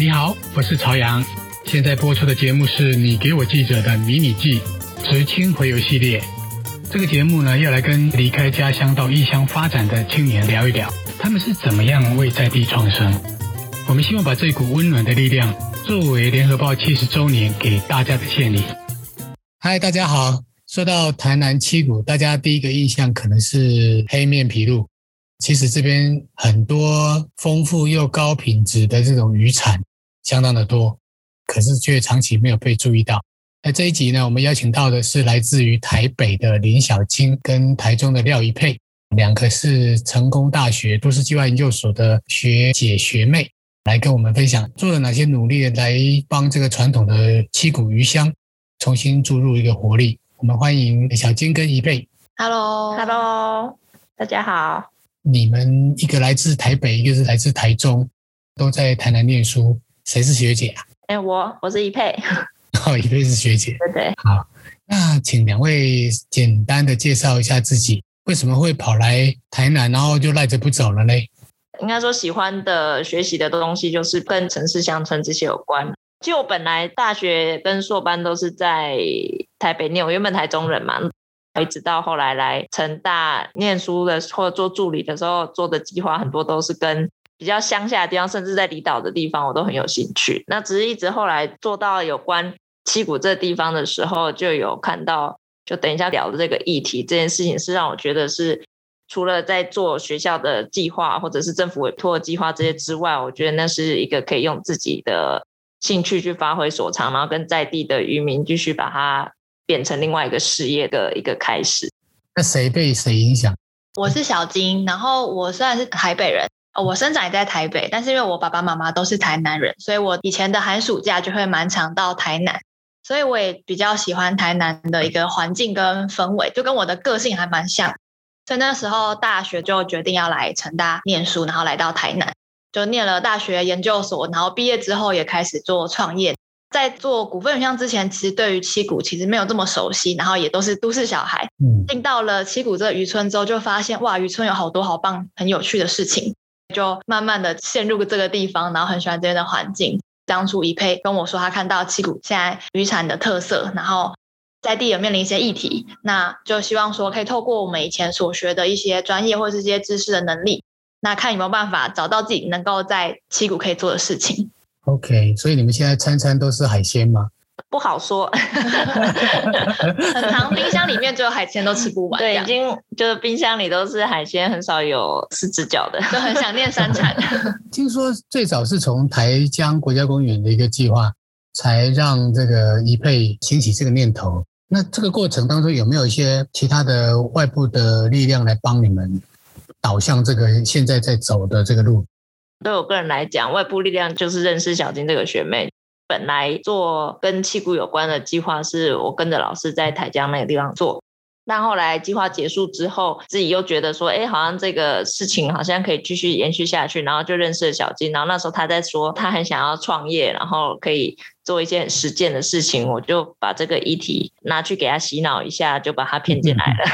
你好，我是朝阳。现在播出的节目是你给我记者的迷你记职青回游系列。这个节目呢，要来跟离开家乡到异乡发展的青年聊一聊，他们是怎么样为在地创生。我们希望把这股温暖的力量，作为联合报七十周年给大家的献礼。嗨，大家好。说到台南七股，大家第一个印象可能是黑面琵鹭。其实这边很多丰富又高品质的这种渔产，相当的多，可是却长期没有被注意到。那这一集呢，我们邀请到的是来自于台北的林小菁跟台中的廖一佩，两个是成功大学都市计划研究所的学姐学妹，来跟我们分享做了哪些努力来帮这个传统的七股鱼乡重新注入一个活力。我们欢迎小菁跟一佩。Hello，Hello，大家好。你们一个来自台北，一个是来自台中，都在台南念书。谁是学姐啊？哎，我我是一佩。哦，一佩是学姐。对对。好，那请两位简单的介绍一下自己，为什么会跑来台南，然后就赖着不走了呢？应该说，喜欢的学习的东西就是跟城市乡村这些有关。其实我本来大学跟硕班都是在台北念，我原本台中人嘛。一直到后来来成大念书的或者做助理的时候做的计划，很多都是跟比较乡下的地方，甚至在离岛的地方，我都很有兴趣。那只是一直后来做到有关七股这地方的时候，就有看到，就等一下聊的这个议题，这件事情是让我觉得是除了在做学校的计划或者是政府委托的计划这些之外，我觉得那是一个可以用自己的兴趣去发挥所长，然后跟在地的渔民继续把它。变成另外一个事业的一个开始。那谁被谁影响？我是小金，然后我虽然是台北人，我生长也在台北，但是因为我爸爸妈妈都是台南人，所以我以前的寒暑假就会蛮常到台南，所以我也比较喜欢台南的一个环境跟氛围，就跟我的个性还蛮像。所以那时候大学就决定要来成大念书，然后来到台南，就念了大学研究所，然后毕业之后也开始做创业。在做股份渔乡之前，其实对于七股其实没有这么熟悉，然后也都是都市小孩。嗯，进到了七股这个渔村之后，就发现哇，渔村有好多好棒、很有趣的事情，就慢慢的陷入这个地方，然后很喜欢这边的环境。当初一佩跟我说，他看到七股现在渔产的特色，然后在地也面临一些议题，那就希望说可以透过我们以前所学的一些专业或是这些知识的能力，那看有没有办法找到自己能够在七股可以做的事情。OK，所以你们现在餐餐都是海鲜吗？不好说，很常冰箱里面就有海鲜都吃不完。对，已经就是冰箱里都是海鲜，很少有四只脚的，就很想念山产。听说最早是从台江国家公园的一个计划，才让这个一佩兴起这个念头。那这个过程当中有没有一些其他的外部的力量来帮你们导向这个现在在走的这个路？对我个人来讲，外部力量就是认识小金这个学妹。本来做跟气鼓有关的计划，是我跟着老师在台江那个地方做。但后来计划结束之后，自己又觉得说，哎，好像这个事情好像可以继续延续下去，然后就认识了小金。然后那时候他在说，他很想要创业，然后可以做一些很实践的事情，我就把这个议题拿去给他洗脑一下，就把他骗进来了。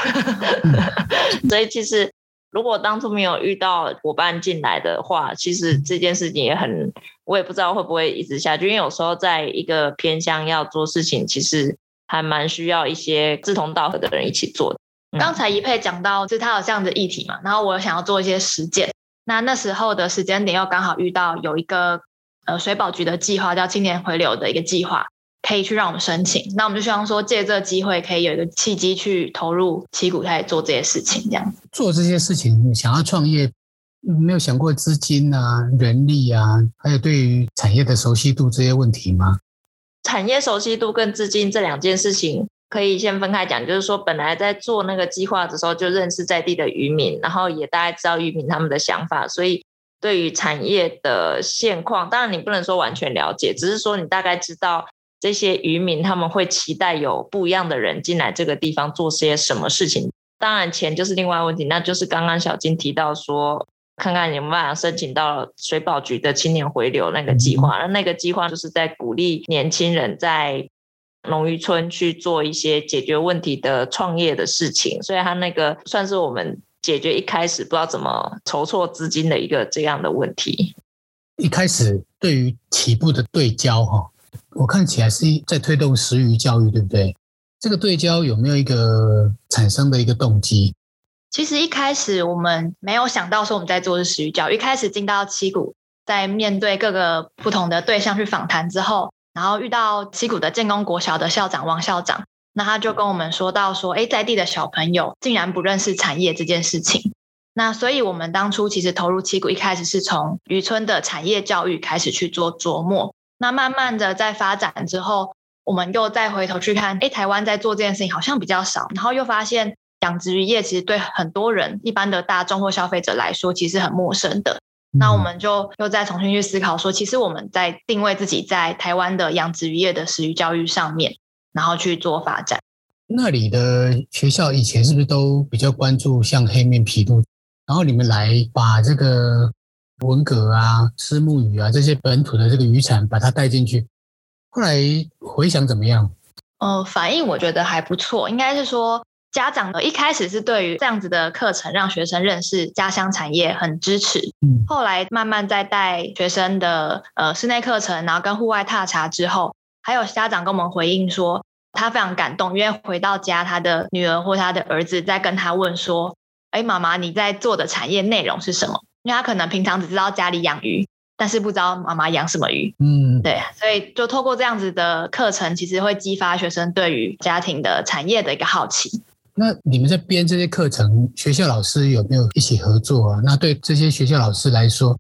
所以其实。如果当初没有遇到伙伴进来的话，其实这件事情也很，我也不知道会不会一直下去。因为有时候在一个偏乡要做事情，其实还蛮需要一些志同道合的人一起做的。嗯、刚才宜佩讲到，就是他有这样的议题嘛，然后我想要做一些实践。那那时候的时间点又刚好遇到有一个呃水保局的计划，叫青年回流的一个计划。可以去让我们申请，那我们就希望说借这个机会，可以有一个契机去投入旗鼓，开始做这些事情。这样做这些事情，想要创业，没有想过资金啊、人力啊，还有对于产业的熟悉度这些问题吗？产业熟悉度跟资金这两件事情可以先分开讲。就是说，本来在做那个计划的时候，就认识在地的渔民，然后也大概知道渔民他们的想法，所以对于产业的现况，当然你不能说完全了解，只是说你大概知道。这些渔民他们会期待有不一样的人进来这个地方做些什么事情。当然，钱就是另外问题。那就是刚刚小金提到说，看看有没有办法申请到水保局的青年回流那个计划。那那个计划就是在鼓励年轻人在农渔村去做一些解决问题的创业的事情。所以，他那个算是我们解决一开始不知道怎么筹措资金的一个这样的问题。一开始对于起步的对焦哈，我看起来是在推动食鱼教育，对不对？这个对焦有没有一个产生的一个动机？其实一开始我们没有想到说我们在做的是食鱼教育，一开始进到七股，在面对各个不同的对象去访谈之后，然后遇到七股的建功国小的校长王校长，那他就跟我们说到说，哎，在地的小朋友竟然不认识产业这件事情。那所以，我们当初其实投入七股，一开始是从渔村的产业教育开始去做琢磨。那慢慢的在发展之后，我们又再回头去看，哎，台湾在做这件事情好像比较少。然后又发现，养殖渔业其实对很多人，一般的大众或消费者来说，其实很陌生的。那我们就又再重新去思考说，其实我们在定位自己在台湾的养殖渔业的食育教育上面，然后去做发展。那里的学校以前是不是都比较关注像黑面琵鹭？然后你们来把这个文蛤啊、虱目鱼啊这些本土的这个渔产把它带进去，后来回想怎么样？呃，反应我觉得还不错，应该是说家长的一开始是对于这样子的课程让学生认识家乡产业很支持，嗯，后来慢慢在带学生的呃室内课程，然后跟户外踏查之后，还有家长跟我们回应说他非常感动，因为回到家他的女儿或他的儿子在跟他问说。哎，妈妈，你在做的产业内容是什么？因为他可能平常只知道家里养鱼，但是不知道妈妈养什么鱼。嗯，对，所以就透过这样子的课程，其实会激发学生对于家庭的产业的一个好奇。那你们在编这些课程，学校老师有没有一起合作啊？那对这些学校老师来说，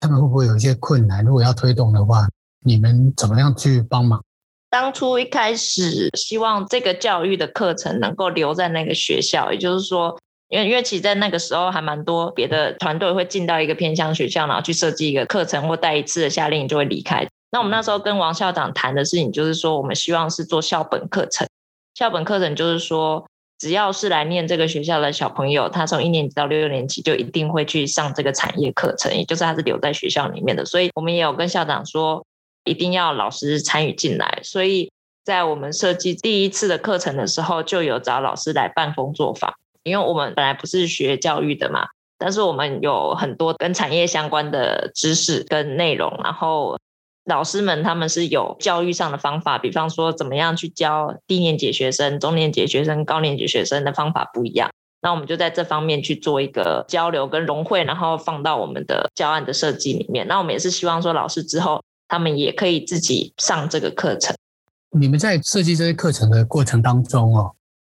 他们会不会有一些困难？如果要推动的话，你们怎么样去帮忙？当初一开始希望这个教育的课程能够留在那个学校，也就是说。因为因为其实，在那个时候还蛮多别的团队会进到一个偏乡学校，然后去设计一个课程或带一次的夏令营就会离开。那我们那时候跟王校长谈的事情，就是说我们希望是做校本课程。校本课程就是说，只要是来念这个学校的小朋友，他从一年级到六年级就一定会去上这个产业课程，也就是他是留在学校里面的。所以我们也有跟校长说，一定要老师参与进来。所以在我们设计第一次的课程的时候，就有找老师来办工作坊。因为我们本来不是学教育的嘛，但是我们有很多跟产业相关的知识跟内容，然后老师们他们是有教育上的方法，比方说怎么样去教低年级学生、中年级学生、高年级学生的方法不一样，那我们就在这方面去做一个交流跟融汇，然后放到我们的教案的设计里面。那我们也是希望说，老师之后他们也可以自己上这个课程。你们在设计这些课程的过程当中哦。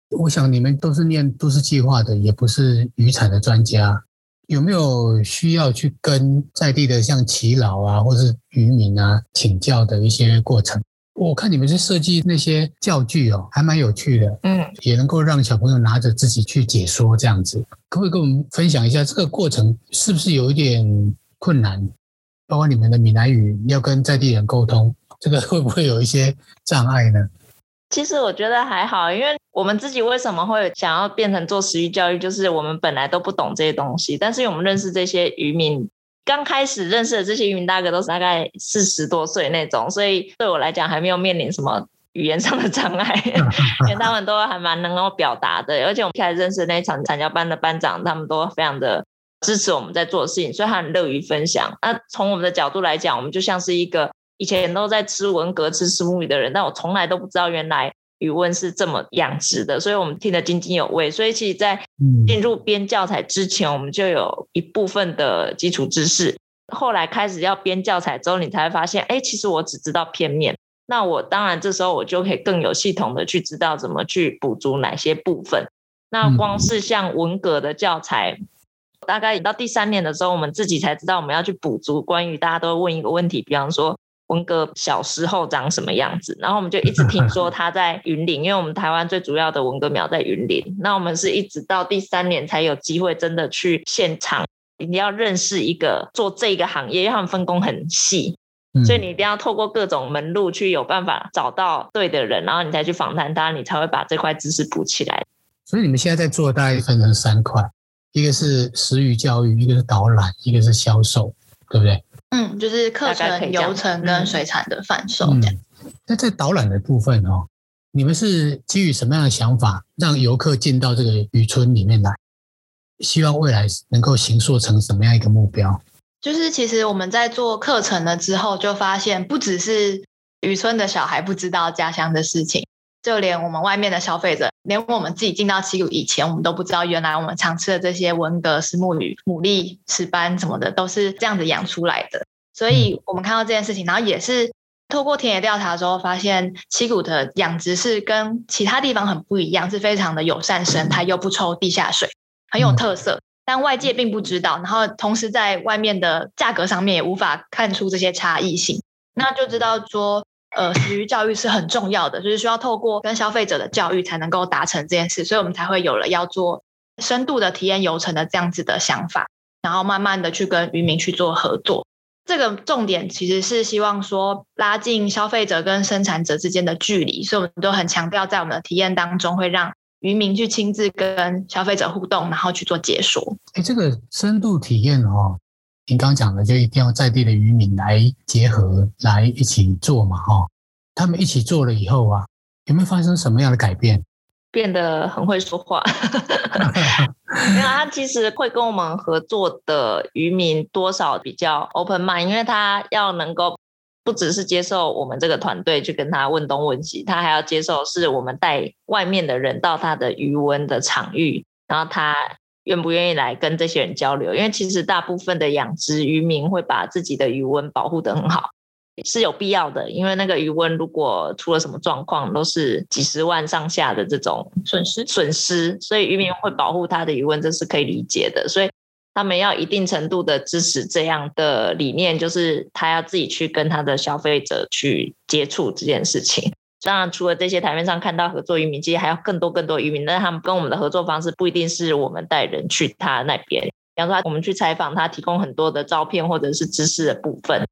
我想你们都是念都市计划的，也不是渔产的专家，有没有需要去跟在地的像耆老啊，或是渔民啊请教的一些过程？我看你们是设计那些教具哦，还蛮有趣的，嗯，也能够让小朋友拿着自己去解说这样子。可不可以跟我们分享一下这个过程是不是有一点困难？包括你们的闽南语要跟在地人沟通，这个会不会有一些障碍呢？其实我觉得还好，因为我们自己为什么会想要变成做食鱼教育，就是我们本来都不懂这些东西，但是我们认识这些渔民，刚开始认识的这些渔民大哥都是大概四十多岁那种，所以对我来讲还没有面临什么语言上的障碍，因为他们都还蛮能够表达的，而且我们一开始认识那场产教班的班长，他们都非常的支持我们在做事情，所以他很乐于分享。那从我们的角度来讲，我们就像是一个。以前都在吃文革、吃虱目鱼的人，但我从来都不知道原来鱼塭是这么养殖的，所以我们听得津津有味。所以其实，在进入编教材之前，我们就有一部分的基础知识。后来开始要编教材之后，你才会发现，哎，其实我只知道片面。那我当然这时候我就可以更有系统的去知道怎么去补足哪些部分。那光是像文革的教材，大概到第三年的时候，我们自己才知道我们要去补足关于大家都会问一个问题，比方说。文革小时候长什么样子？然后我们就一直听说 他在云林，因为我们台湾最主要的文革苗在云林。那我们是一直到第三年才有机会真的去现场，你要认识一个做这个行业，因为他们分工很细，所以你一定要透过各种门路去有办法找到对的人，然后你才去访谈他，你才会把这块知识补起来。所以你们现在在做，大概分成三块，一个是食鱼教育，一个是导览，一个是销售，对不对？嗯，就是课程、流程跟水产的贩售这样。嗯，那在导览的部分哦，你们是基于什么样的想法，让游客进到这个渔村里面来？希望未来能够形塑成什么样一个目标？就是其实我们在做课程了之后，就发现不只是渔村的小孩不知道家乡的事情，就连我们外面的消费者，连我们自己进到七股以前，我们都不知道原来我们常吃的这些文蛤、石目鱼、牡蛎、石斑什么的，都是这样子养出来的。所以我们看到这件事情，然后也是透过田野调查之后，发现七股的养殖是跟其他地方很不一样，是非常的友善生态，又不抽地下水，很有特色。但外界并不知道，然后同时在外面的价格上面也无法看出这些差异性，那就知道说，呃，食鱼教育是很重要的，就是需要透过跟消费者的教育才能够达成这件事，所以我们才会有了要做深度的体验游程的这样子的想法，然后慢慢的去跟渔民去做合作。这个重点其实是希望说拉近消费者跟生产者之间的距离，所以我们都很强调在我们的体验当中会让。渔民去亲自跟消费者互动，然后去做解说。哎，这个深度体验哦，您刚讲的就一定要在地的渔民来结合，来一起做嘛，哈。他们一起做了以后啊，有没有发生什么样的改变？变得很会说话。没有，他其实会跟我们合作的渔民多少比较 open mind，因为他要能够。不只是接受我们这个团队去跟他问东问西，他还要接受是我们带外面的人到他的鱼塭的场域，然后他愿不愿意来跟这些人交流？因为其实大部分的养殖渔民会把自己的鱼温保护得很好，是有必要的。因为那个渔温如果出了什么状况，都是几十万上下的这种损失损失，所以渔民会保护他的鱼温，这是可以理解的。所以。他们要一定程度的支持这样的理念，就是他要自己去跟他的消费者去接触这件事情。当然，除了这些台面上看到合作渔民，其实还有更多更多渔民，但是他们跟我们的合作方式不一定是我们带人去他那边。比方说，我们去采访他，提供很多的照片或者是知识的部分。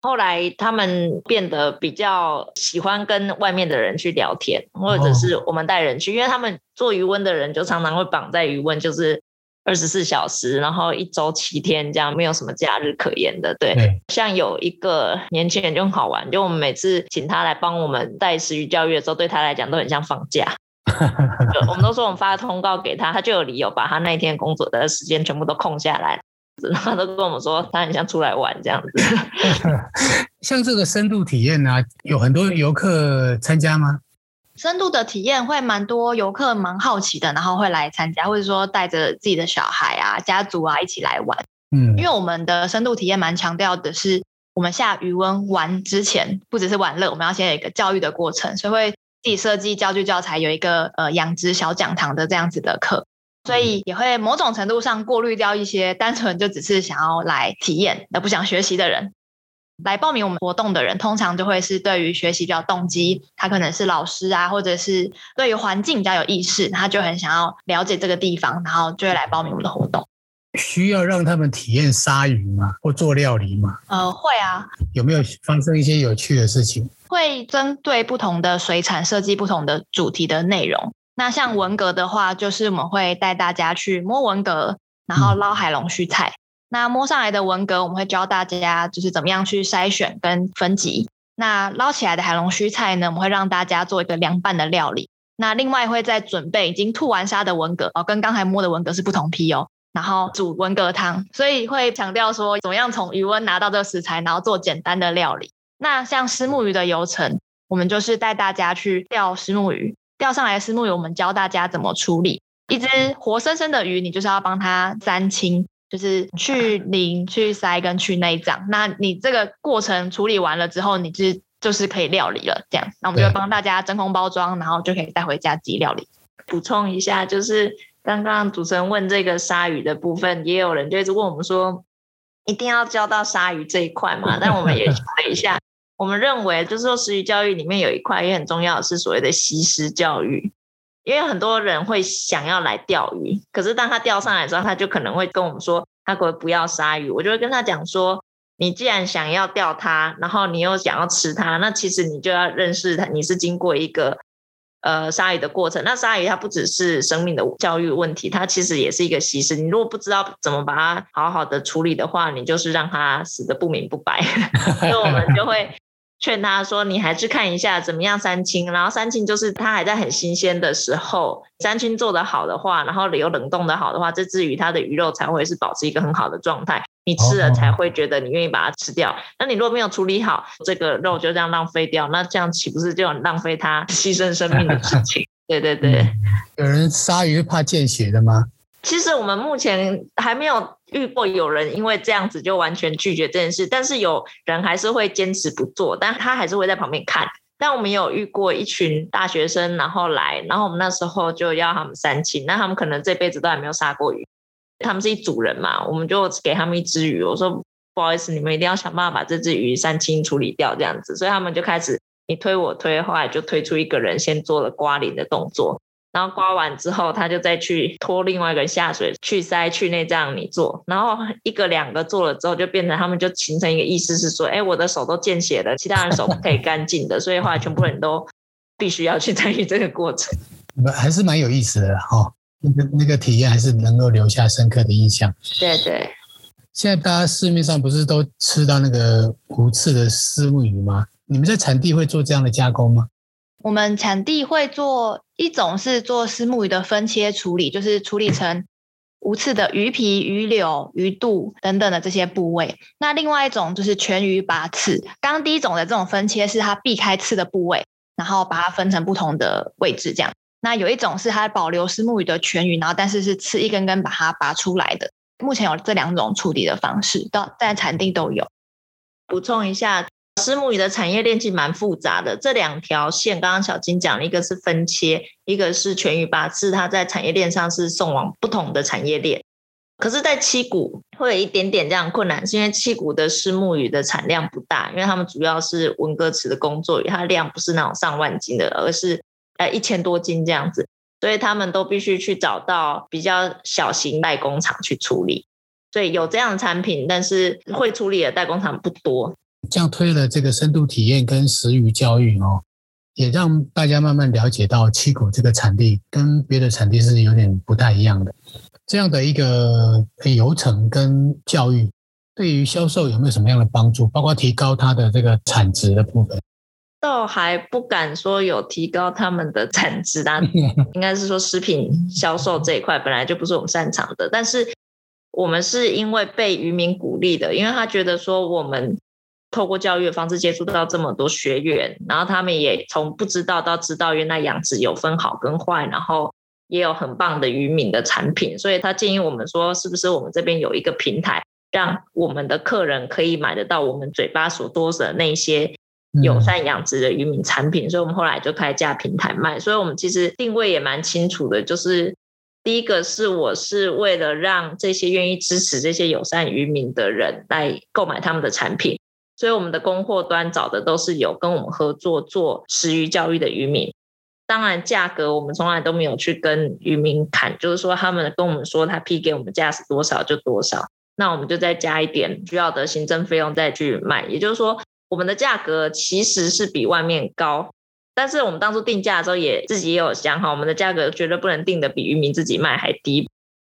后来他们变得比较喜欢跟外面的人去聊天，或者是我们带人去，因为他们做渔温的人就常常会绑在渔温，就是。二十四小时，然后一周七天这样，没有什么假日可言的。对，对像有一个年轻人就很好玩，就我们每次请他来帮我们带食鱼教育的时候，对他来讲都很像放假。我们都说我们发个通告给他，他就有理由把他那一天工作的时间全部都空下来，然后他都跟我们说他很像出来玩这样子。像这个深度体验啊，有很多游客参加吗？深度的体验会蛮多游客蛮好奇的，然后会来参加，或者说带着自己的小孩啊、家族啊一起来玩。嗯，因为我们的深度体验蛮强调的是，我们下余温玩之前，不只是玩乐，我们要先有一个教育的过程，所以会自己设计教具教材，有一个呃养殖小讲堂的这样子的课，所以也会某种程度上过滤掉一些单纯就只是想要来体验而不想学习的人。来报名我们活动的人，通常就会是对于学习比较动机，他可能是老师啊，或者是对于环境比较有意识，他就很想要了解这个地方，然后就会来报名我们的活动。需要让他们体验杀鱼吗？或做料理吗？呃，会啊。有没有发生一些有趣的事情？会针对不同的水产设计不同的主题的内容。那像文革的话，就是我们会带大家去摸文革，然后捞海龙须菜。嗯那摸上来的文蛤，我们会教大家就是怎么样去筛选跟分级。那捞起来的海龙须菜呢，我们会让大家做一个凉拌的料理。那另外会再准备已经吐完沙的文蛤哦，跟刚才摸的文蛤是不同批哦。然后煮文蛤汤，所以会强调说怎么样从鱼塭拿到这个食材，然后做简单的料理。那像虱目鱼的游程，我们就是带大家去钓虱目鱼，钓上来的虱目鱼，我们教大家怎么处理。一只活生生的鱼，你就是要帮它三清。就是去 鳞、去鳃跟去内脏。那你这个过程处理完了之后，你就就是可以料理了。这样，那我们就帮大家真空包装，然后就可以带回家自己料理。补充一下，就是刚刚主持人问这个鲨鱼的部分，也有人就一直问我们说，一定要教到鲨鱼这一块嘛？但我们也 想了一下，我们认为就是说，食鱼教育里面有一块也很重要的是所谓的西施教育。因为很多人会想要来钓鱼，可是当他钓上来的时候，他就可能会跟我们说，他可不要鲨鱼。我就会跟他讲说，你既然想要钓它，然后你又想要吃它，那其实你就要认识它，你是经过一个呃鲨鱼的过程。那鲨鱼它不只是生命的教育问题，它其实也是一个习食。你如果不知道怎么把它好好的处理的话，你就是让它死得不明不白。所以我们就会。劝他说：“你还是看一下怎么样三清，然后三清就是它还在很新鲜的时候，三清做得好的话，然后有冷冻的好的话，这只鱼它的鱼肉才会是保持一个很好的状态。你吃了才会觉得你愿意把它吃掉。那你如果没有处理好，这个肉就这样浪费掉，那这样岂不是就很浪费它牺牲生命的事 情？对对对。有人鲨鱼怕见血的吗？其实我们目前还没有遇过有人因为这样子就完全拒绝这件事，但是有人还是会坚持不做，但他还是会在旁边看。但我们有遇过一群大学生，然后来，然后我们那时候就要他们三清，那他们可能这辈子都还没有杀过鱼，他们是一组人嘛，我们就给他们一只鱼，我说不好意思，你们一定要想办法把这只鱼三清处理掉，这样子，所以他们就开始你推我推，后来就推出一个人先做了刮鳞的动作。然后刮完之后，他就再去拖另外一个人下水去塞去内脏你做，然后一个两个做了之后，就变成他们就形成一个意思是说，哎，我的手都见血了，其他人手不可以干净的，所以后来全部人都必须要去参与这个过程，还是蛮有意思的哦。那个那个体验还是能够留下深刻的印象。对对。现在大家市面上不是都吃到那个无刺的虱目鱼吗？你们在产地会做这样的加工吗？我们产地会做一种是做虱目鱼的分切处理，就是处理成无刺的鱼皮、鱼柳、鱼肚等等的这些部位。那另外一种就是全鱼拔刺。刚第一种的这种分切是它避开刺的部位，然后把它分成不同的位置这样。那有一种是它保留虱目鱼的全鱼，然后但是是刺一根根把它拔出来的。目前有这两种处理的方式，到在产地都有。补充一下。虱目鱼的产业链其实蛮复杂的，这两条线刚刚小金讲了，一个是分切，一个是全鱼拔刺，它在产业链上是送往不同的产业链。可是，在七股会有一点点这样困难，是因为七股的虱目鱼的产量不大，因为他们主要是文革池的工作鱼，它量不是那种上万斤的，而是呃一千多斤这样子，所以他们都必须去找到比较小型代工厂去处理。所以有这样的产品，但是会处理的代工厂不多。这样推了这个深度体验跟食鱼教育哦，也让大家慢慢了解到七股这个产地跟别的产地是有点不太一样的。这样的一个流程跟教育，对于销售有没有什么样的帮助？包括提高它的这个产值的部分？倒还不敢说有提高他们的产值啊，应该是说食品销售这一块本来就不是我们擅长的，但是我们是因为被渔民鼓励的，因为他觉得说我们。透过教育的方式接触到这么多学员，然后他们也从不知道到知道，原来养殖有分好跟坏，然后也有很棒的渔民的产品，所以他建议我们说，是不是我们这边有一个平台，让我们的客人可以买得到我们嘴巴所多的那些友善养殖的渔民产品，所以我们后来就开架平台卖，所以我们其实定位也蛮清楚的，就是第一个是我是为了让这些愿意支持这些友善渔民的人来购买他们的产品。所以我们的供货端找的都是有跟我们合作做食鱼教育的渔民，当然价格我们从来都没有去跟渔民谈，就是说他们跟我们说他批给我们价是多少就多少，那我们就再加一点需要的行政费用再去卖。也就是说，我们的价格其实是比外面高，但是我们当初定价的时候也自己也有想好，我们的价格绝对不能定的比渔民自己卖还低。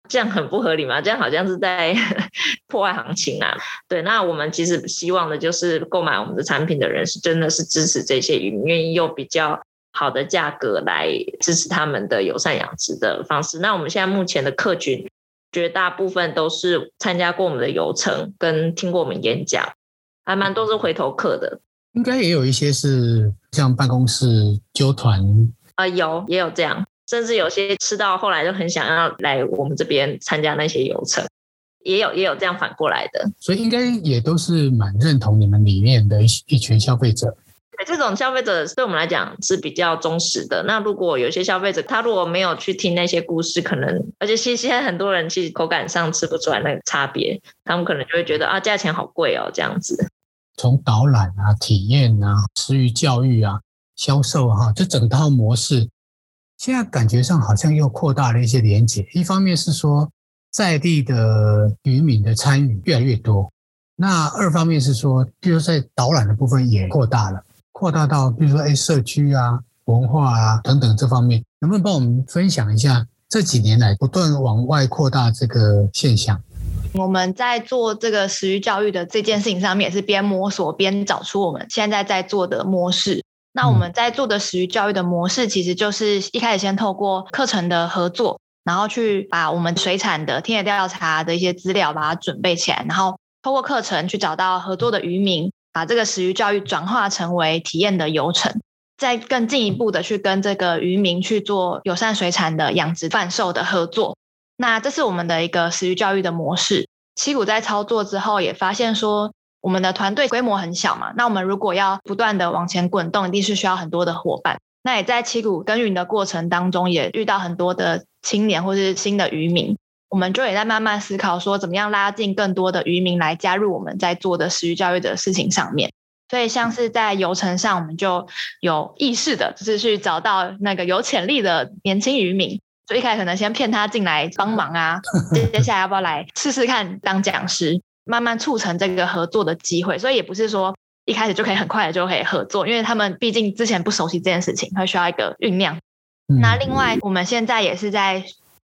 这样很不合理嘛？这样好像是在 破坏行情啊！对，那我们其实希望的就是购买我们的产品的人是真的是支持这些渔民，愿意用比较好的价格来支持他们的友善养殖的方式。那我们现在目前的客群绝大部分都是参加过我们的游程跟听过我们演讲，还蛮多是回头客的。应该也有一些是像办公室纠团啊、呃，有也有这样。甚至有些吃到后来就很想要来我们这边参加那些游程，也有也有这样反过来的，所以应该也都是蛮认同你们理念的一一群消费者。对，这种消费者对我们来讲是比较忠实的。那如果有些消费者他如果没有去听那些故事，可能而且其实现在很多人其实口感上吃不出来那个差别，他们可能就会觉得啊，价钱好贵哦这样子。从导览啊、体验啊、食育教育啊、销售哈、啊，这整套模式。现在感觉上好像又扩大了一些连结，一方面是说在地的渔民的参与越来越多，那二方面是说，比如说在导览的部分也扩大了，扩大到比如说哎社区啊、文化啊等等这方面，能不能帮我们分享一下这几年来不断往外扩大这个现象？我们在做这个食鱼教育的这件事情上面，也是边摸索边找出我们现在在做的模式。那我们在做的食鱼教育的模式，其实就是一开始先透过课程的合作，然后去把我们水产的田野调查的一些资料把它准备起来，然后透过课程去找到合作的渔民，把这个食鱼教育转化成为体验的游程，再更进一步的去跟这个渔民去做友善水产的养殖贩售的合作。那这是我们的一个食鱼教育的模式。七股在操作之后也发现说，我们的团队规模很小嘛，那我们如果要不断的往前滚动，一定是需要很多的伙伴。那也在七股耕耘的过程当中，也遇到很多的青年或是新的渔民，我们就也在慢慢思考说，怎么样拉近更多的渔民来加入我们在做的食育教育的事情上面。所以像是在游程上，我们就有意识的，就是去找到那个有潜力的年轻渔民，所以一开始可能先骗他进来帮忙啊，接下来要不要来试试看当讲师，慢慢促成这个合作的机会。所以也不是说。一开始就可以很快的就可以合作，因为他们毕竟之前不熟悉这件事情，会需要一个酝酿。嗯、那另外，我们现在也是在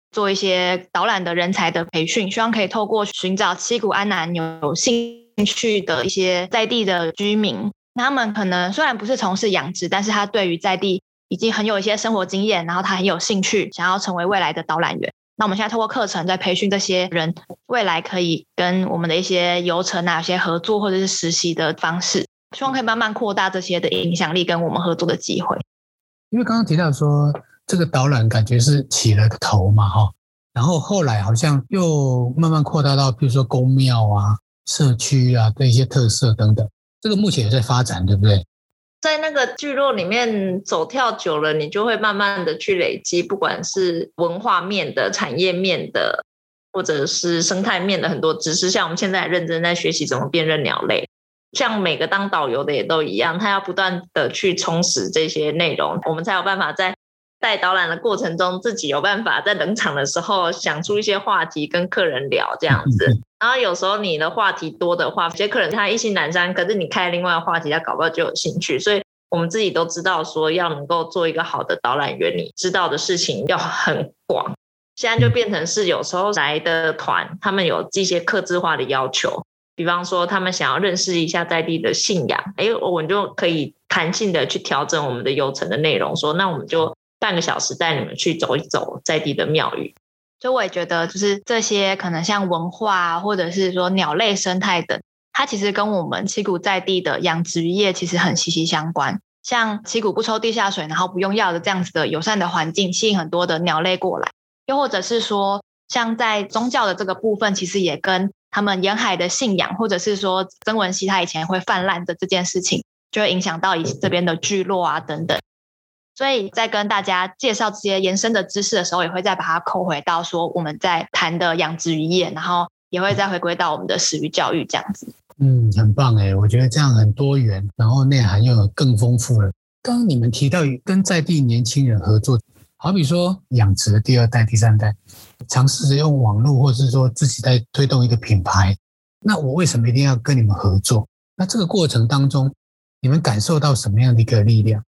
做一些导览的人才的培训，希望可以透过寻找七股安南有兴趣的一些在地的居民，那他们可能虽然不是从事养殖，但是他对于在地已经很有一些生活经验，然后他很有兴趣，想要成为未来的导览员。那我们现在透过课程在培训这些人，未来可以跟我们的一些游程啊，有些合作或者是实习的方式。希望可以慢慢扩大这些的影响力跟我们合作的机会。因为刚刚提到说这个导览感觉是起了个头嘛，哈，然后后来好像又慢慢扩大到，比如说宫庙啊、社区啊的一些特色等等。这个目前也在发展，对不对？在那个聚落里面走跳久了，你就会慢慢的去累积，不管是文化面的、产业面的，或者是生态面的很多知识。像我们现在认真在学习怎么辨认鸟类。像每个当导游的也都一样，他要不断的去充实这些内容，我们才有办法在带导览的过程中，自己有办法在冷场的时候想出一些话题跟客人聊这样子。然后有时候你的话题多的话，有些客人他一心阑珊，可是你开另外的话题，他搞不好就有兴趣。所以我们自己都知道说，要能够做一个好的导览员，你知道的事情要很广。现在就变成是有时候来的团，他们有这些客制化的要求。比方说，他们想要认识一下在地的信仰，哎，我们就可以弹性的去调整我们的游程的内容，说那我们就半个小时带你们去走一走在地的庙宇。所以我也觉得，就是这些可能像文化，啊或者是说鸟类生态等，它其实跟我们七股在地的养殖业其实很息息相关。像七股不抽地下水，然后不用药的这样子的友善的环境，吸引很多的鸟类过来。又或者是说，像在宗教的这个部分，其实也跟他们沿海的信仰，或者是说曾文溪他以前会泛滥的这件事情，就会影响到以这边的聚落啊等等。所以在跟大家介绍这些延伸的知识的时候，也会再把它扣回到说我们在谈的养殖渔业，然后也会再回归到我们的食鱼教育这样子。嗯，很棒哎，我觉得这样很多元，然后内涵又更丰富了。刚刚你们提到跟在地年轻人合作，好比说养殖的第二代、第三代。尝试着用网络，或是说自己在推动一个品牌，那我为什么一定要跟你们合作？那这个过程当中，你们感受到什么样的一个力量？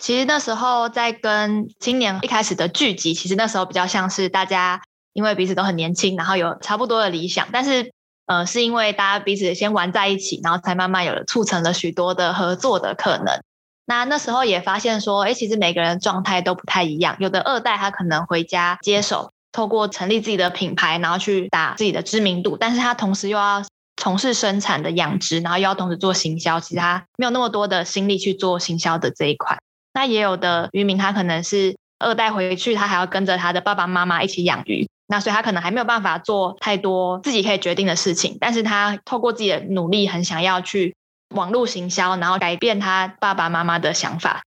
其实那时候在跟青年一开始的聚集，其实那时候比较像是大家因为彼此都很年轻，然后有差不多的理想，但是呃，是因为大家彼此先玩在一起，然后才慢慢有了促成了许多的合作的可能。那那时候也发现说，哎，其实每个人状态都不太一样，有的二代他可能回家接手。透过成立自己的品牌，然后去打自己的知名度，但是他同时又要从事生产的养殖，然后又要同时做行销，其实他没有那么多的心力去做行销的这一块。那也有的渔民，他可能是二代回去，他还要跟着他的爸爸妈妈一起养鱼，那所以他可能还没有办法做太多自己可以决定的事情，但是他透过自己的努力，很想要去网络行销，然后改变他爸爸妈妈的想法。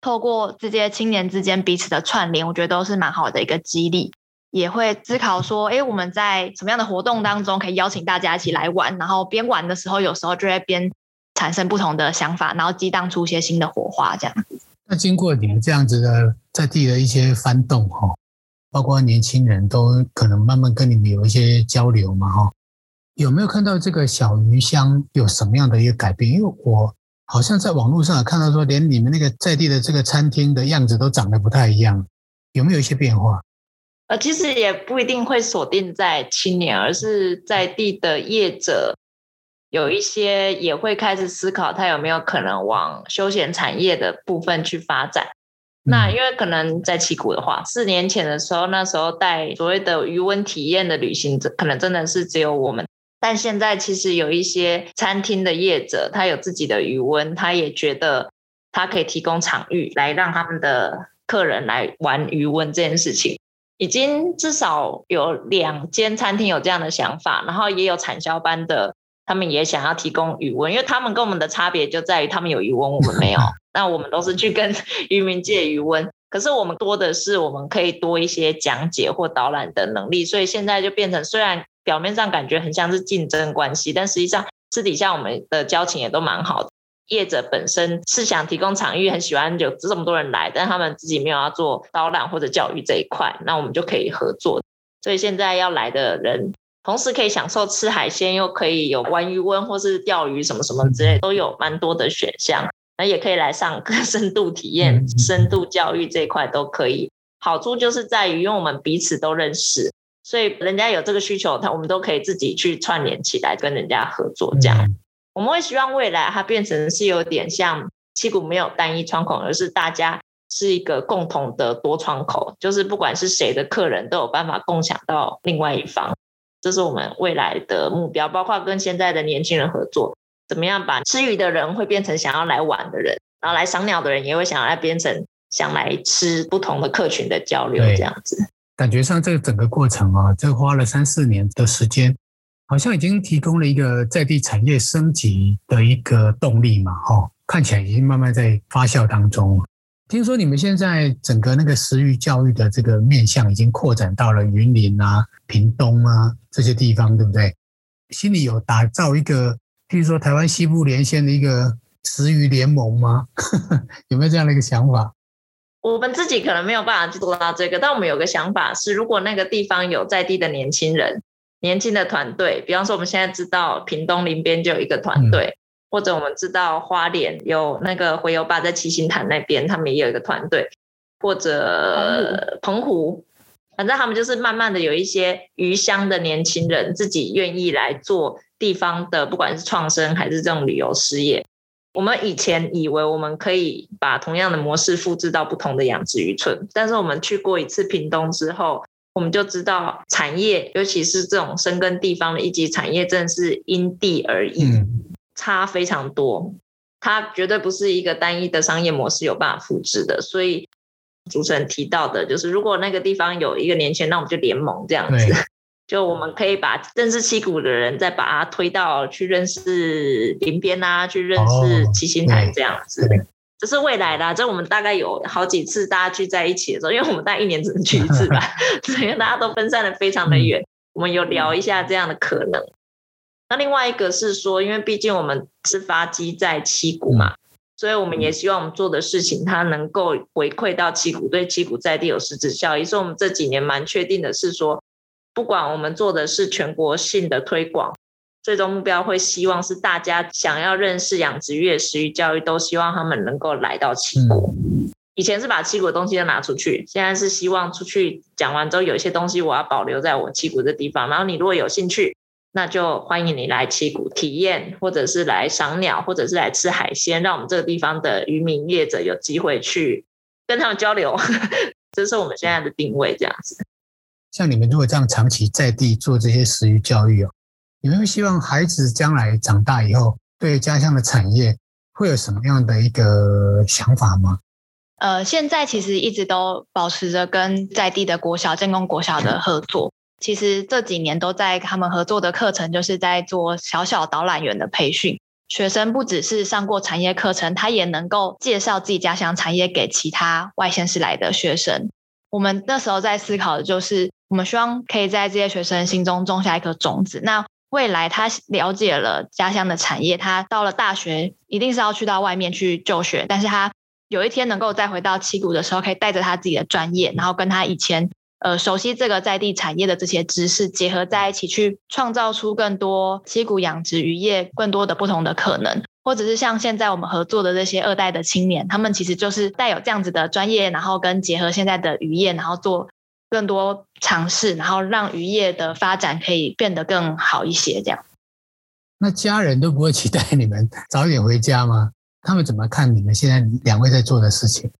透过这些青年之间彼此的串联，我觉得都是蛮好的一个激励。也会思考说，哎，我们在什么样的活动当中可以邀请大家一起来玩？然后边玩的时候，有时候就会边产生不同的想法，然后激荡出一些新的火花，这样子。那经过你们这样子的在地的一些翻动，哈，包括年轻人都可能慢慢跟你们有一些交流嘛，哈，有没有看到这个小鱼乡有什么样的一个改变？因为我好像在网络上看到说，连你们那个在地的这个餐厅的样子都长得不太一样，有没有一些变化？呃，其实也不一定会锁定在青年，而是在地的业者，有一些也会开始思考，他有没有可能往休闲产业的部分去发展。那因为可能在七股的话，四年前的时候，那时候带所谓的余温体验的旅行者，可能真的是只有我们但现在其实有一些餐厅的业者，他有自己的余温，他也觉得他可以提供场域来让他们的客人来玩余温这件事情。已经至少有两间餐厅有这样的想法，然后也有产销班的，他们也想要提供鱼塭，因为他们跟我们的差别就在于他们有鱼塭，我们没有。那我们都是去跟渔民借鱼塭，可是我们多的是我们可以多一些讲解或导览的能力，所以现在就变成虽然表面上感觉很像是竞争关系，但实际上私底下我们的交情也都蛮好的。业者本身是想提供场域，很喜欢有这么多人来，但他们自己没有要做导览或者教育这一块，那我们就可以合作。所以现在要来的人，同时可以享受吃海鲜，又可以有玩鱼塭或是钓鱼什么什么之类，都有蛮多的选项。那也可以来上课，深度体验、深度教育这一块都可以。好处就是在于，因为我们彼此都认识，所以人家有这个需求，他我们都可以自己去串联起来跟人家合作这样。我们会希望未来它变成是有点像七股没有单一窗口，而是大家是一个共同的多窗口，就是不管是谁的客人都有办法共享到另外一方，这是我们未来的目标。包括跟现在的年轻人合作，怎么样把吃鱼的人会变成想要来玩的人，然后来赏鸟的人也会想要来变成想来吃不同的客群的交流这样子。感觉上这个整个过程啊，这花了三四年的时间。好像已经提供了一个在地产业升级的一个动力嘛，哈，看起来已经慢慢在发酵当中。听说你们现在整个那个食鱼教育的这个面向已经扩展到了云林啊、屏东啊这些地方，对不对？心里有打造一个，譬如说台湾西部连线的一个食鱼联盟吗？有没有这样的一个想法？我们自己可能没有办法去做到这个，但我们有个想法是，如果那个地方有在地的年轻人。年轻的团队，比方说我们现在知道屏东林边就有一个团队，嗯、或者我们知道花莲有那个回游吧在七星潭那边，他们也有一个团队，或者澎湖，反正他们就是慢慢的有一些鱼乡的年轻人自己愿意来做地方的，不管是创生还是这种旅游事业。我们以前以为我们可以把同样的模式复制到不同的养殖渔村，但是我们去过一次屏东之后。我们就知道产业，尤其是这种深耕地方的一级产业，真的是因地而异，差非常多。它绝对不是一个单一的商业模式有办法复制的。所以主持人提到的，就是如果那个地方有一个年轻人，那我们就联盟这样子，就我们可以把认识七股的人，再把他推到去认识林边啊，去认识七星潭这样子。这是未来的、啊，这我们大概有好几次大家聚在一起的时候，因为我们大概一年只能聚一次吧，所以大家都分散的非常的远。我们有聊一下这样的可能。那另外一个是说，因为毕竟我们是发机在七股嘛，所以我们也希望我们做的事情它能够回馈到七股，对七股在地有实质效益。所以我们这几年蛮确定的是说，不管我们做的是全国性的推广。最终目标会希望是大家想要认识养殖业、食育教育，都希望他们能够来到七股。以前是把七股的东西都拿出去，现在是希望出去讲完之后，有一些东西我要保留在我七股的地方。然后你如果有兴趣，那就欢迎你来七股体验，或者是来赏鸟，或者是来吃海鲜，让我们这个地方的渔民业者有机会去跟他们交流。这是我们现在的定位，这样子。像你们如果这样长期在地做这些食育教育哦。你们会希望孩子将来长大以后，对家乡的产业会有什么样的一个想法吗？呃，现在其实一直都保持着跟在地的国小、建工国小的合作。其实这几年都在他们合作的课程，就是在做小小导览员的培训。学生不只是上过产业课程，他也能够介绍自己家乡产业给其他外县市来的学生。我们那时候在思考的就是，我们希望可以在这些学生心中种下一颗种子。那未来他了解了家乡的产业，他到了大学一定是要去到外面去就学，但是他有一天能够再回到七股的时候，可以带着他自己的专业，然后跟他以前呃熟悉这个在地产业的这些知识结合在一起，去创造出更多溪谷养殖渔业更多的不同的可能，或者是像现在我们合作的这些二代的青年，他们其实就是带有这样子的专业，然后跟结合现在的渔业，然后做。更多尝试，然后让渔业的发展可以变得更好一些。这样，那家人都不会期待你们早点回家吗？他们怎么看你们现在两位在做的事情？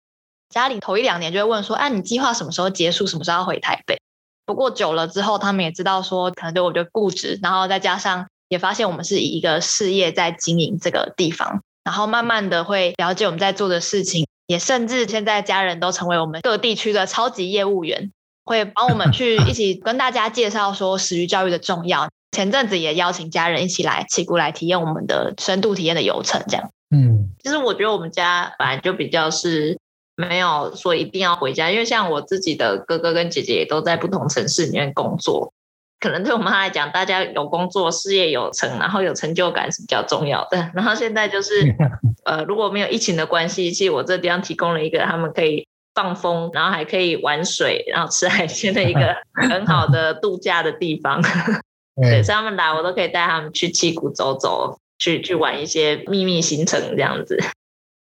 家里头一两年就会问说：“啊，你计划什么时候结束？什么时候要回台北？”不过久了之后，他们也知道说，可能对我就固执，然后再加上也发现我们是以一个事业在经营这个地方，然后慢慢的会了解我们在做的事情，也甚至现在家人都成为我们各地区的超级业务员，会帮我们去一起跟大家介绍说始于教育的重要。前阵子也邀请家人一起来七股来体验我们的深度体验的游程，这样。嗯，其实我觉得我们家本来就比较是没有说一定要回家，因为像我自己的哥哥跟姐姐也都在不同城市里面工作，可能对我们来讲，大家有工作、事业有成，然后有成就感是比较重要的。然后现在就是，呃，如果没有疫情的关系，其实我这地方提供了一个他们可以放风，然后还可以玩水，然后吃海鲜的一个 很好的度假的地方。对，所以他们来，我都可以带他们去七股走走，去去玩一些秘密行程这样子。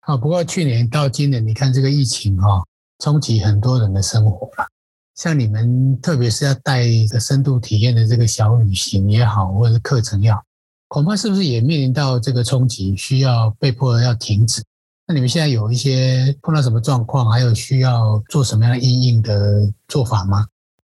好，不过去年到今年，你看这个疫情哈、哦，冲击很多人的生活了。像你们，特别是要带个深度体验的这个小旅行也好，或者是课程也好，恐怕是不是也面临到这个冲击，需要被迫要停止？那你们现在有一些碰到什么状况，还有需要做什么样的因应的做法吗？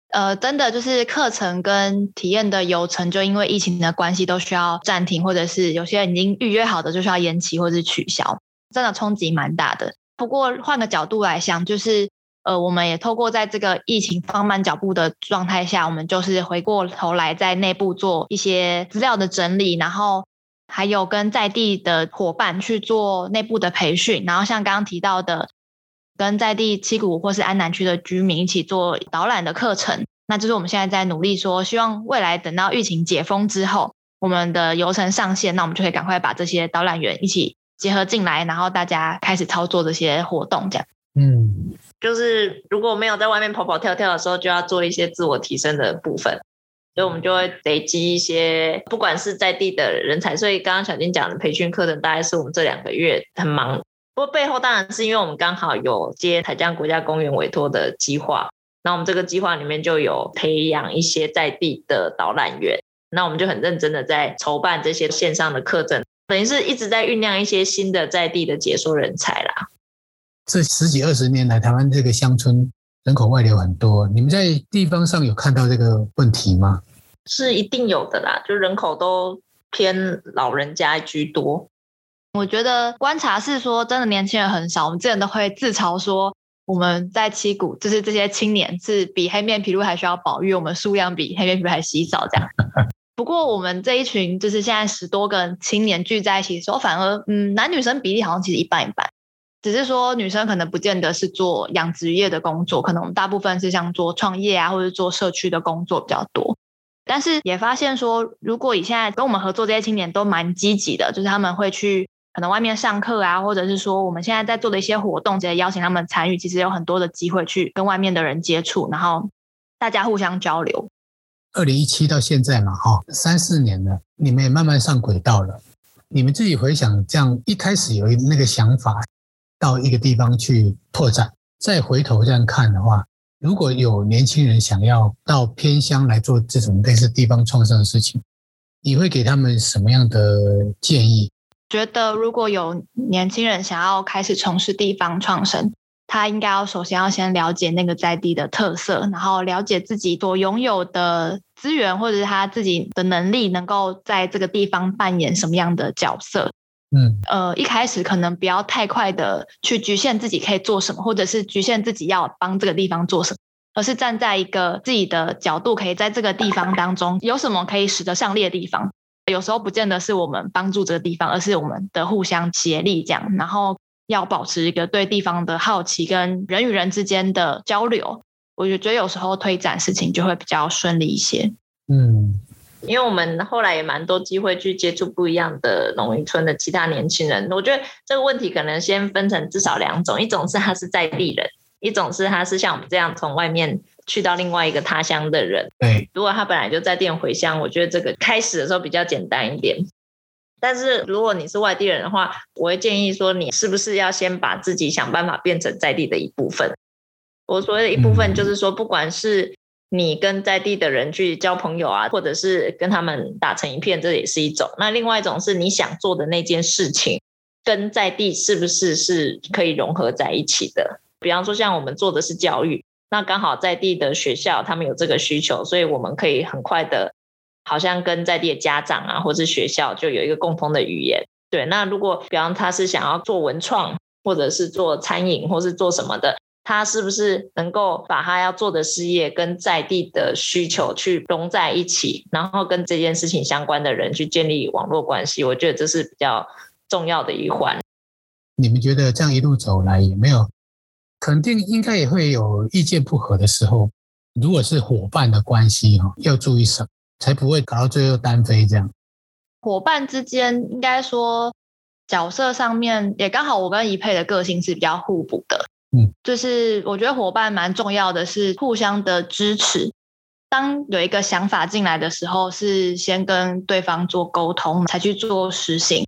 呃，真的就是课程跟体验的流程，就因为疫情的关系，都需要暂停，或者是有些人已经预约好的，就需要延期或者是取消，真的冲击蛮大的。不过换个角度来想，就是呃，我们也透过在这个疫情放慢脚步的状态下，我们就是回过头来在内部做一些资料的整理，然后还有跟在地的伙伴去做内部的培训，然后像刚刚提到的。跟在地七股或是安南区的居民一起做导览的课程，那就是我们现在在努力说，希望未来等到疫情解封之后，我们的游程上线，那我们就可以赶快把这些导览员一起结合进来，然后大家开始操作这些活动，这样。嗯，就是如果没有在外面跑跑跳跳的时候，就要做一些自我提升的部分，所以我们就会累积一些，不管是在地的人才。所以刚刚小金讲的培训课程，大概是我们这两个月很忙。不过背后当然是因为我们刚好有接台江国家公园委托的计划，那我们这个计划里面就有培养一些在地的导览员，那我们就很认真的在筹办这些线上的课程，等于是一直在酝酿一些新的在地的解说人才啦。这十几二十年来，台湾这个乡村人口外流很多，你们在地方上有看到这个问题吗？是一定有的啦，就人口都偏老人家居多。我觉得观察是说，真的年轻人很少。我们之前都会自嘲说，我们在七股，就是这些青年是比黑面皮鹭还需要保育，我们数量比黑面皮鹭还稀少这样。不过我们这一群就是现在十多个青年聚在一起的时候，反而嗯，男女生比例好像其实一半一半。只是说女生可能不见得是做养殖业的工作，可能我们大部分是像做创业啊，或者做社区的工作比较多。但是也发现说，如果以现在跟我们合作这些青年都蛮积极的，就是他们会去。可能外面上课啊，或者是说我们现在在做的一些活动，直接邀请他们参与，其实有很多的机会去跟外面的人接触，然后大家互相交流。二零一七到现在嘛，哈，三四年了，你们也慢慢上轨道了。你们自己回想，这样一开始有那个想法，到一个地方去拓展，再回头这样看的话，如果有年轻人想要到偏乡来做这种类似地方创生的事情，你会给他们什么样的建议？觉得如果有年轻人想要开始从事地方创生，他应该要首先要先了解那个在地的特色，然后了解自己所拥有的资源或者是他自己的能力，能够在这个地方扮演什么样的角色。嗯，呃，一开始可能不要太快的去局限自己可以做什么，或者是局限自己要帮这个地方做什么，而是站在一个自己的角度，可以在这个地方当中有什么可以使得上力的地方。有时候不见得是我们帮助这个地方，而是我们的互相协力这样。然后要保持一个对地方的好奇跟人与人之间的交流，我觉得有时候推展事情就会比较顺利一些。嗯，因为我们后来也蛮多机会去接触不一样的农渔村的其他年轻人。我觉得这个问题可能先分成至少两种，一种是他是在地人，一种是他是像我们这样从外面。去到另外一个他乡的人，对，如果他本来就在店回乡，我觉得这个开始的时候比较简单一点。但是如果你是外地人的话，我会建议说，你是不是要先把自己想办法变成在地的一部分？我所谓的一部分，就是说，不管是你跟在地的人去交朋友啊，或者是跟他们打成一片，这也是一种。那另外一种是你想做的那件事情，跟在地是不是是可以融合在一起的？比方说，像我们做的是教育。那刚好在地的学校，他们有这个需求，所以我们可以很快的好像跟在地的家长啊，或是学校就有一个共同的语言。对，那如果比方他是想要做文创，或者是做餐饮，或是做什么的，他是不是能够把他要做的事业跟在地的需求去融在一起，然后跟这件事情相关的人去建立网络关系？我觉得这是比较重要的一环。你们觉得这样一路走来有没有？肯定应该也会有意见不合的时候。如果是伙伴的关系哈，要注意什么，才不会搞到最后单飞这样？伙伴之间应该说角色上面也刚好，我跟一佩的个性是比较互补的。嗯，就是我觉得伙伴蛮重要的是互相的支持。当有一个想法进来的时候，是先跟对方做沟通，才去做实行。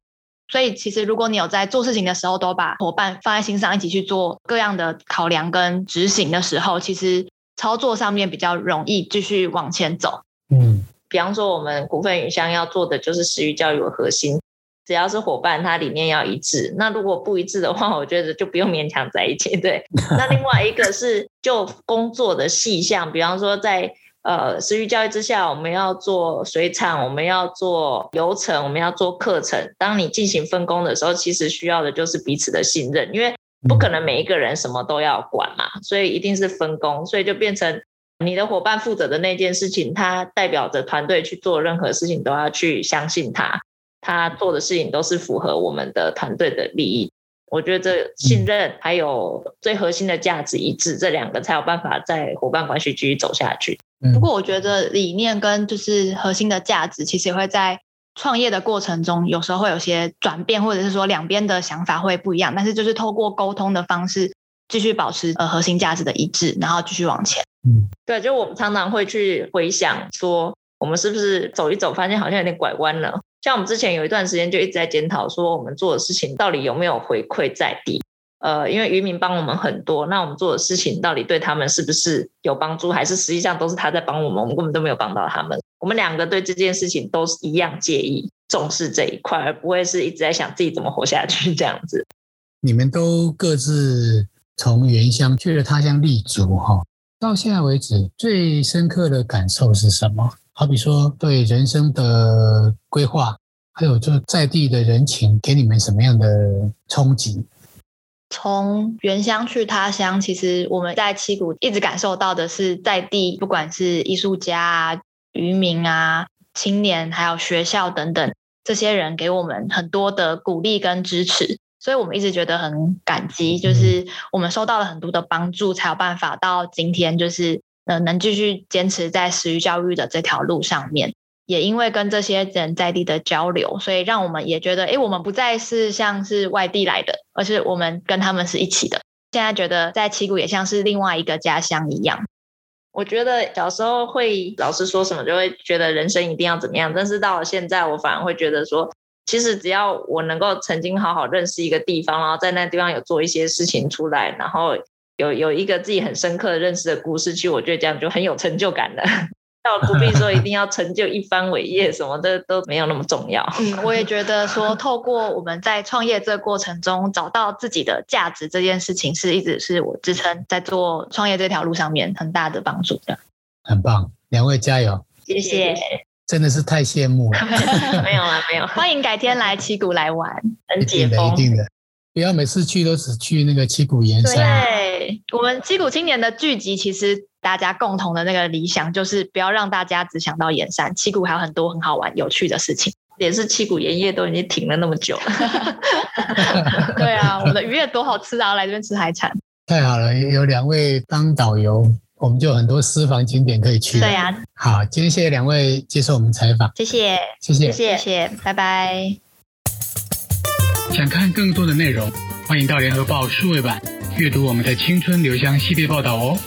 所以其实如果你有在做事情的时候，都把伙伴放在心上，一起去做各样的考量跟执行的时候，其实。操作上面比较容易继续往前走。嗯，比方说我们股份影像要做的就是食育教育的核心，只要是伙伴，他理念要一致。那如果不一致的话，我觉得就不用勉强在一起。对。那另外一个是就工作的细项，比方说在呃食育教育之下，我们要做水产，我们要做流程，我们要做课程。当你进行分工的时候，其实需要的就是彼此的信任，因为。不可能每一个人什么都要管嘛，所以一定是分工，所以就变成你的伙伴负责的那件事情，他代表着团队去做任何事情都要去相信他，他做的事情都是符合我们的团队的利益。我觉得这信任还有最核心的价值一致，这两个才有办法在伙伴关系继续走下去。不过我觉得理念跟就是核心的价值，其实也会在。创业的过程中，有时候会有些转变，或者是说两边的想法会不一样，但是就是透过沟通的方式，继续保持呃核心价值的一致，然后继续往前。嗯，对，就我们常常会去回想说，我们是不是走一走，发现好像有点拐弯了。像我们之前有一段时间就一直在检讨说，我们做的事情到底有没有回馈在地。呃，因为渔民帮我们很多，那我们做的事情到底对他们是不是有帮助，还是实际上都是他在帮我们，我们根本都没有帮到他们。我们两个对这件事情都是一样介意、重视这一块，而不会是一直在想自己怎么活下去这样子。你们都各自从原乡去了他乡立足，哈，到现在为止最深刻的感受是什么？好比说对人生的规划，还有就在地的人情，给你们什么样的冲击？从原乡去他乡，其实我们在七股一直感受到的是，在地不管是艺术家啊、渔民啊、青年，还有学校等等，这些人给我们很多的鼓励跟支持，所以我们一直觉得很感激，就是我们收到了很多的帮助，才有办法到今天，就是呃能继续坚持在食育教育的这条路上面。也因为跟这些人在地的交流，所以让我们也觉得，哎，我们不再是像是外地来的，而是我们跟他们是一起的。现在觉得在七谷也像是另外一个家乡一样。我觉得小时候会老师说什么，就会觉得人生一定要怎么样，但是到了现在，我反而会觉得说，其实只要我能够曾经好好认识一个地方，然后在那地方有做一些事情出来，然后有有一个自己很深刻的认识的故事，其实我觉得这样就很有成就感了。倒不必说一定要成就一番伟业，什么的都没有那么重要。嗯，我也觉得说，透过我们在创业这个过程中找到自己的价值，这件事情是一直是我支撑在做创业这条路上面很大的帮助的。很棒，两位加油！谢谢，真的是太羡慕了。没有啊，没有。欢迎改天来七谷来玩，很解封。一定的，不要每次去都只去那个七股盐山。对，我们七谷青年的聚集其实。大家共同的那个理想就是不要让大家只想到盐山，七谷还有很多很好玩、有趣的事情。也是七股盐业都已经停了那么久了。对啊，我的鱼也多好吃啊！来这边吃海产，太好了，有两位当导游，我们就有很多私房景点可以去。对呀、啊，好，今天谢谢两位接受我们采访，谢谢，谢谢，谢谢，拜拜。想看更多的内容，欢迎到联合报数位版阅读我们的青春留香系列报道哦。